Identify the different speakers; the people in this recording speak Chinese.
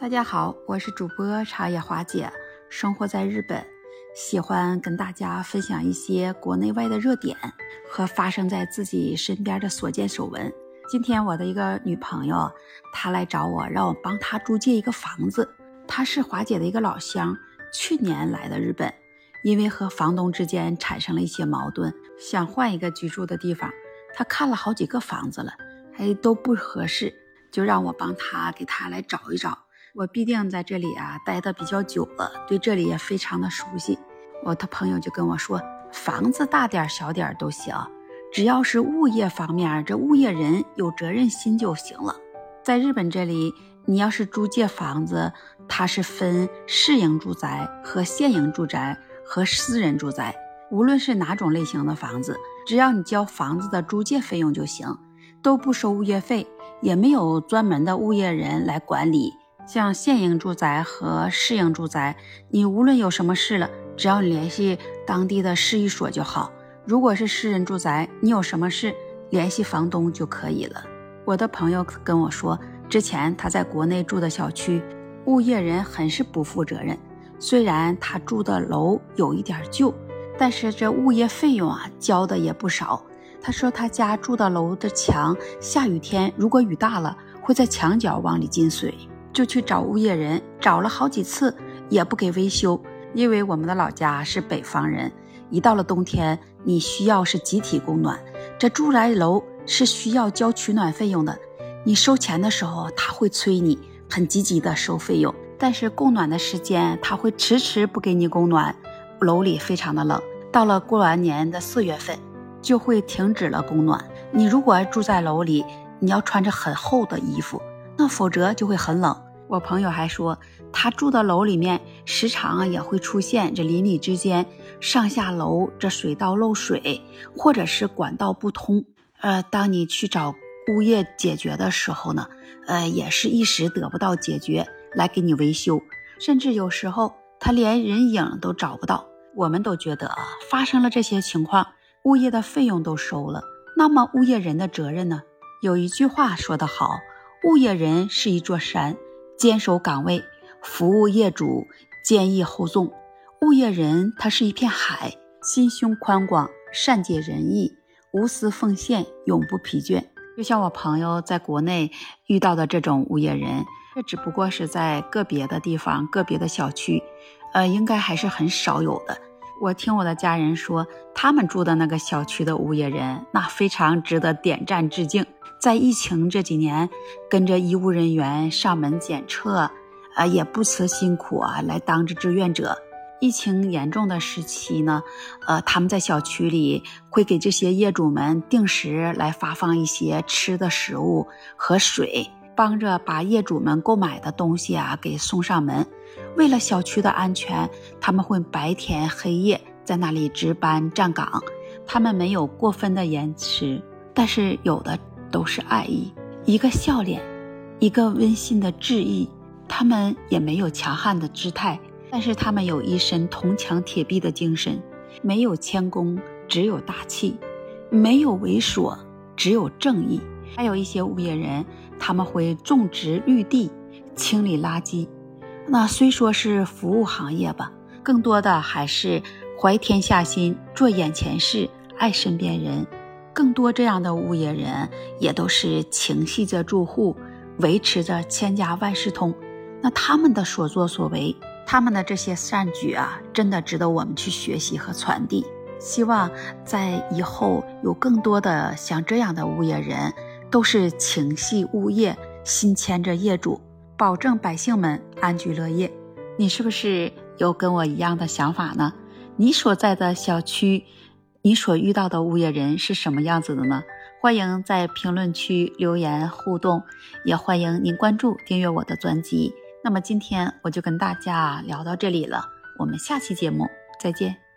Speaker 1: 大家好，我是主播茶叶华姐，生活在日本，喜欢跟大家分享一些国内外的热点和发生在自己身边的所见所闻。今天我的一个女朋友，她来找我，让我帮她租借一个房子。她是华姐的一个老乡，去年来的日本，因为和房东之间产生了一些矛盾，想换一个居住的地方。她看了好几个房子了，还都不合适，就让我帮她给她来找一找。我必定在这里啊待的比较久了，对这里也非常的熟悉。我的朋友就跟我说，房子大点小点都行，只要是物业方面，这物业人有责任心就行了。在日本这里，你要是租借房子，它是分市营住宅和县营住宅和私人住宅。无论是哪种类型的房子，只要你交房子的租借费用就行，都不收物业费，也没有专门的物业人来管理。像县营住宅和市营住宅，你无论有什么事了，只要你联系当地的市役所就好。如果是私人住宅，你有什么事联系房东就可以了。我的朋友跟我说，之前他在国内住的小区，物业人很是不负责任。虽然他住的楼有一点旧，但是这物业费用啊交的也不少。他说他家住的楼的墙，下雨天如果雨大了，会在墙角往里进水。就去找物业人，找了好几次也不给维修。因为我们的老家是北方人，一到了冬天，你需要是集体供暖，这住宅楼是需要交取暖费用的。你收钱的时候，他会催你，很积极的收费用，但是供暖的时间他会迟迟不给你供暖，楼里非常的冷。到了过完年的四月份，就会停止了供暖。你如果住在楼里，你要穿着很厚的衣服，那否则就会很冷。我朋友还说，他住的楼里面时常也会出现这邻里之间上下楼这水道漏水，或者是管道不通。呃，当你去找物业解决的时候呢，呃，也是一时得不到解决，来给你维修，甚至有时候他连人影都找不到。我们都觉得啊，发生了这些情况，物业的费用都收了，那么物业人的责任呢？有一句话说得好，物业人是一座山。坚守岗位，服务业主，坚毅厚重。物业人他是一片海，心胸宽广，善解人意，无私奉献，永不疲倦。就像我朋友在国内遇到的这种物业人，这只不过是在个别的地方、个别的小区，呃，应该还是很少有的。我听我的家人说，他们住的那个小区的物业人，那非常值得点赞致敬。在疫情这几年，跟着医务人员上门检测，啊，也不辞辛苦啊，来当着志愿者。疫情严重的时期呢，呃，他们在小区里会给这些业主们定时来发放一些吃的食物和水，帮着把业主们购买的东西啊给送上门。为了小区的安全，他们会白天黑夜在那里值班站岗，他们没有过分的延迟，但是有的。都是爱意，一个笑脸，一个温馨的致意。他们也没有强悍的姿态，但是他们有一身铜墙铁壁的精神。没有谦恭，只有大气；没有猥琐，只有正义。还有一些物业人，他们会种植绿地，清理垃圾。那虽说是服务行业吧，更多的还是怀天下心，做眼前事，爱身边人。更多这样的物业人，也都是情系着住户，维持着千家万事通。那他们的所作所为，他们的这些善举啊，真的值得我们去学习和传递。希望在以后有更多的像这样的物业人，都是情系物业，心牵着业主，保证百姓们安居乐业。你是不是有跟我一样的想法呢？你所在的小区。你所遇到的物业人是什么样子的呢？欢迎在评论区留言互动，也欢迎您关注订阅我的专辑。那么今天我就跟大家聊到这里了，我们下期节目再见。